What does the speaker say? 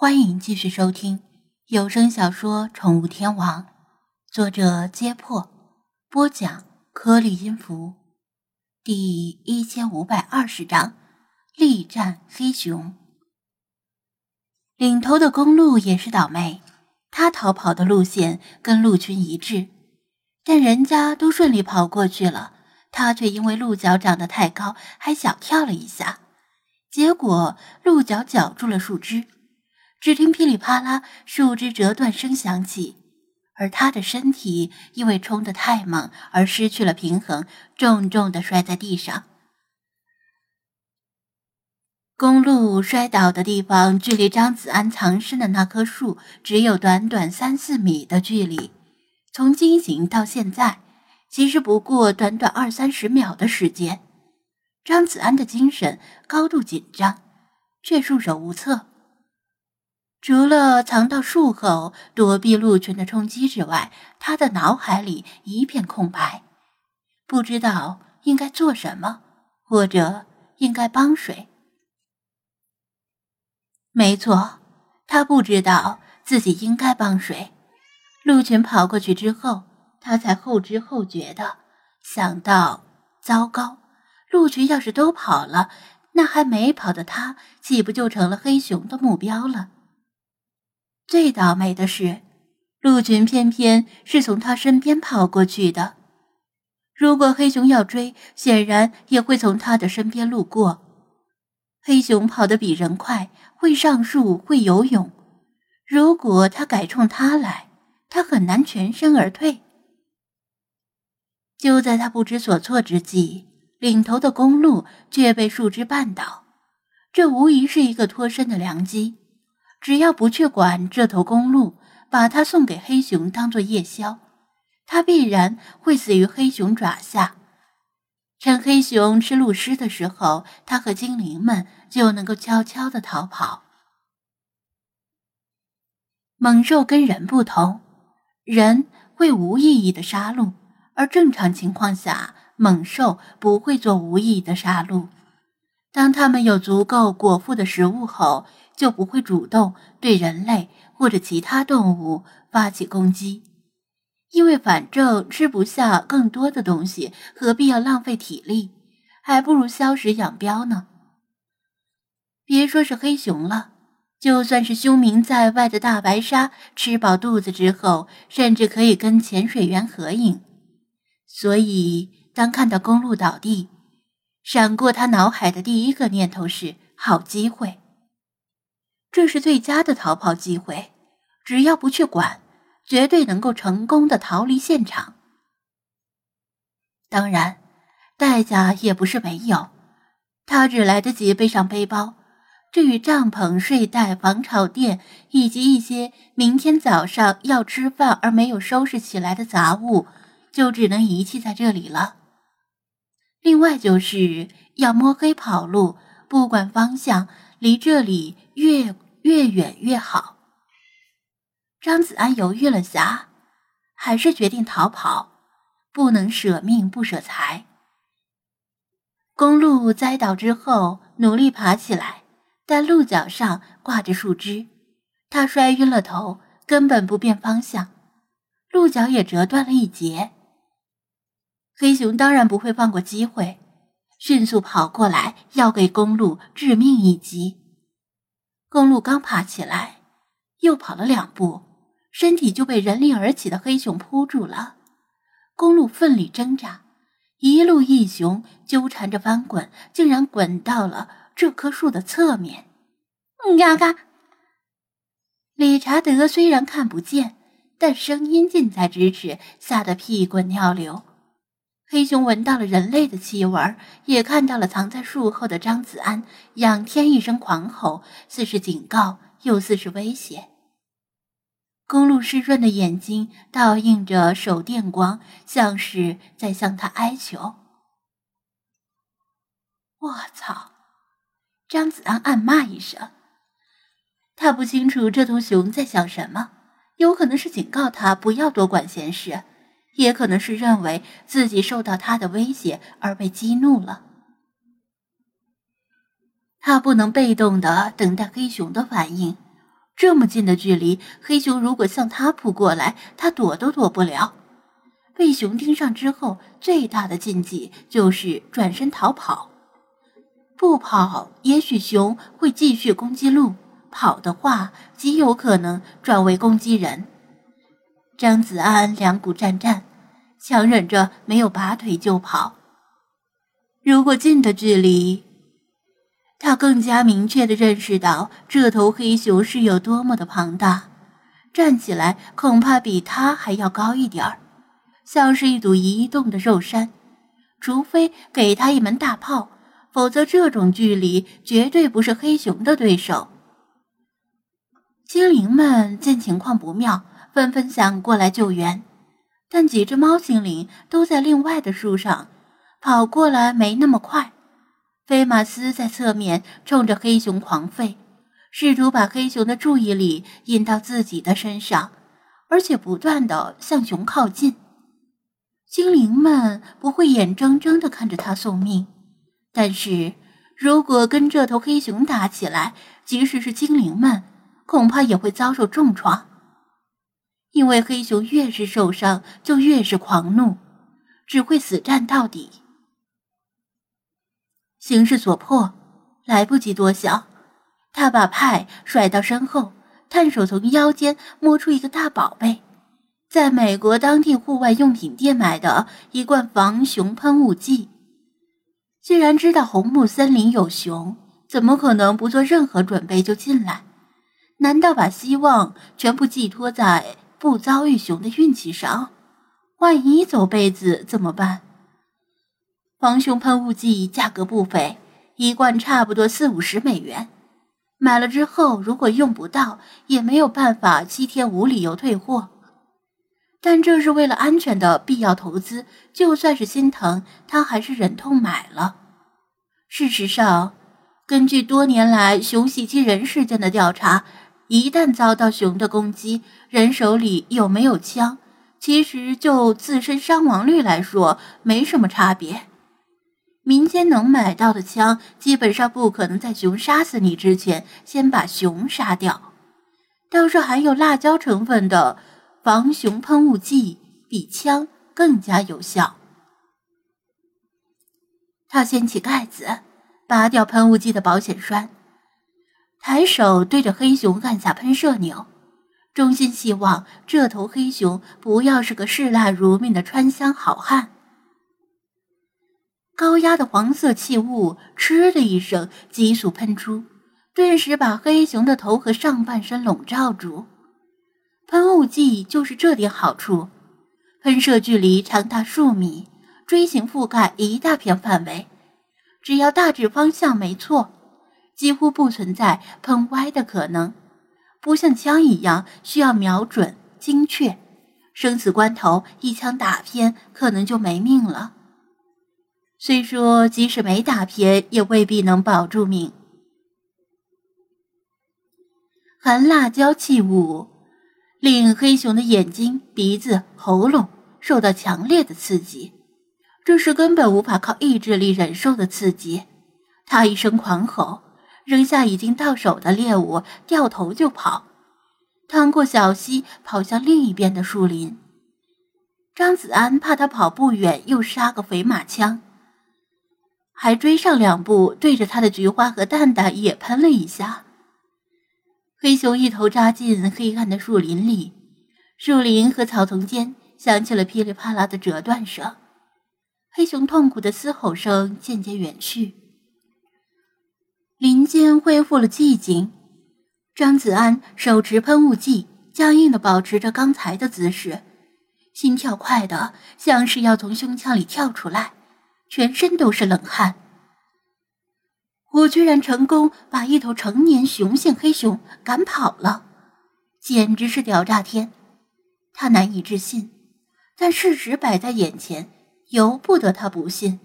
欢迎继续收听有声小说《宠物天王》，作者：揭破，播讲：颗粒音符，第一千五百二十章：力战黑熊。领头的公鹿也是倒霉，他逃跑的路线跟鹿群一致，但人家都顺利跑过去了，他却因为鹿角长得太高，还小跳了一下，结果鹿角绞住了树枝。只听噼里啪啦，树枝折断声响起，而他的身体因为冲得太猛而失去了平衡，重重的摔在地上。公路摔倒的地方距离张子安藏身的那棵树只有短短三四米的距离，从惊醒到现在，其实不过短短二三十秒的时间。张子安的精神高度紧张，却束手无策。除了藏到树后躲避鹿群的冲击之外，他的脑海里一片空白，不知道应该做什么，或者应该帮谁。没错，他不知道自己应该帮谁。鹿群跑过去之后，他才后知后觉的想到：糟糕，鹿群要是都跑了，那还没跑的他，岂不就成了黑熊的目标了？最倒霉的是，鹿群偏偏是从他身边跑过去的。如果黑熊要追，显然也会从他的身边路过。黑熊跑得比人快，会上树，会游泳。如果他改冲他来，他很难全身而退。就在他不知所措之际，领头的公鹿却被树枝绊倒，这无疑是一个脱身的良机。只要不去管这头公鹿，把它送给黑熊当做夜宵，它必然会死于黑熊爪下。趁黑熊吃鹿尸的时候，它和精灵们就能够悄悄地逃跑。猛兽跟人不同，人会无意义的杀戮，而正常情况下，猛兽不会做无意义的杀戮。当它们有足够果腹的食物后，就不会主动对人类或者其他动物发起攻击，因为反正吃不下更多的东西，何必要浪费体力？还不如消食养膘呢。别说是黑熊了，就算是凶名在外的大白鲨，吃饱肚子之后，甚至可以跟潜水员合影。所以，当看到公路倒地，闪过他脑海的第一个念头是：好机会。这是最佳的逃跑机会，只要不去管，绝对能够成功的逃离现场。当然，代价也不是没有。他只来得及背上背包，至于帐篷、睡袋、防潮垫以及一些明天早上要吃饭而没有收拾起来的杂物，就只能遗弃在这里了。另外，就是要摸黑跑路，不管方向，离这里越……越远越好。张子安犹豫了下，还是决定逃跑。不能舍命不舍财。公鹿栽倒之后，努力爬起来，但鹿角上挂着树枝，他摔晕了头，根本不变方向，鹿角也折断了一截。黑熊当然不会放过机会，迅速跑过来，要给公鹿致命一击。公鹿刚爬起来，又跑了两步，身体就被人力而起的黑熊扑住了。公鹿奋力挣扎，一路一熊纠缠着翻滚，竟然滚到了这棵树的侧面。嘎嘎！理查德虽然看不见，但声音近在咫尺，吓得屁滚尿流。黑熊闻到了人类的气味，也看到了藏在树后的张子安，仰天一声狂吼，似是警告，又似是威胁。公鹿湿润的眼睛倒映着手电光，像是在向他哀求。我操！张子安暗骂一声，他不清楚这头熊在想什么，有可能是警告他不要多管闲事。也可能是认为自己受到他的威胁而被激怒了。他不能被动的等待黑熊的反应，这么近的距离，黑熊如果向他扑过来，他躲都躲不了。被熊盯上之后，最大的禁忌就是转身逃跑。不跑，也许熊会继续攻击鹿；跑的话，极有可能转为攻击人。张子安两股战战，强忍着没有拔腿就跑。如果近的距离，他更加明确的认识到这头黑熊是有多么的庞大，站起来恐怕比他还要高一点儿。像是一堵移动的肉山，除非给他一门大炮，否则这种距离绝对不是黑熊的对手。精灵们见情况不妙，纷纷想过来救援，但几只猫精灵都在另外的树上，跑过来没那么快。菲马斯在侧面冲着黑熊狂吠，试图把黑熊的注意力引到自己的身上，而且不断的向熊靠近。精灵们不会眼睁睁地看着他送命，但是如果跟这头黑熊打起来，即使是精灵们，恐怕也会遭受重创。因为黑熊越是受伤，就越是狂怒，只会死战到底。形势所迫，来不及多想，他把派甩到身后，探手从腰间摸出一个大宝贝。在美国当地户外用品店买的一罐防熊喷雾剂。既然知道红木森林有熊，怎么可能不做任何准备就进来？难道把希望全部寄托在不遭遇熊的运气上？万一走背子怎么办？防熊喷雾剂价格不菲，一罐差不多四五十美元。买了之后，如果用不到，也没有办法七天无理由退货。但这是为了安全的必要投资，就算是心疼，他还是忍痛买了。事实上，根据多年来熊袭击人事件的调查，一旦遭到熊的攻击，人手里有没有枪，其实就自身伤亡率来说没什么差别。民间能买到的枪，基本上不可能在熊杀死你之前先把熊杀掉。倒是含有辣椒成分的。防熊喷雾剂比枪更加有效。他掀起盖子，拔掉喷雾剂的保险栓，抬手对着黑熊按下喷射钮，衷心希望这头黑熊不要是个嗜辣如命的川湘好汉。高压的黄色气雾“嗤”的一声急速喷出，顿时把黑熊的头和上半身笼罩住。喷雾剂就是这点好处，喷射距离长达数米，锥形覆盖一大片范围，只要大致方向没错，几乎不存在喷歪的可能。不像枪一样需要瞄准精确，生死关头一枪打偏，可能就没命了。虽说即使没打偏，也未必能保住命。含辣椒气雾。令黑熊的眼睛、鼻子、喉咙受到强烈的刺激，这是根本无法靠意志力忍受的刺激。他一声狂吼，扔下已经到手的猎物，掉头就跑，趟过小溪，跑向另一边的树林。张子安怕他跑不远，又杀个肥马枪，还追上两步，对着他的菊花和蛋蛋也喷了一下。黑熊一头扎进黑暗的树林里，树林和草丛间响起了噼里啪啦的折断声，黑熊痛苦的嘶吼声渐渐远去。林间恢复了寂静，张子安手持喷雾剂，僵硬的保持着刚才的姿势，心跳快的像是要从胸腔里跳出来，全身都是冷汗。我居然成功把一头成年雄性黑熊赶跑了，简直是屌炸天！他难以置信，但事实摆在眼前，由不得他不信。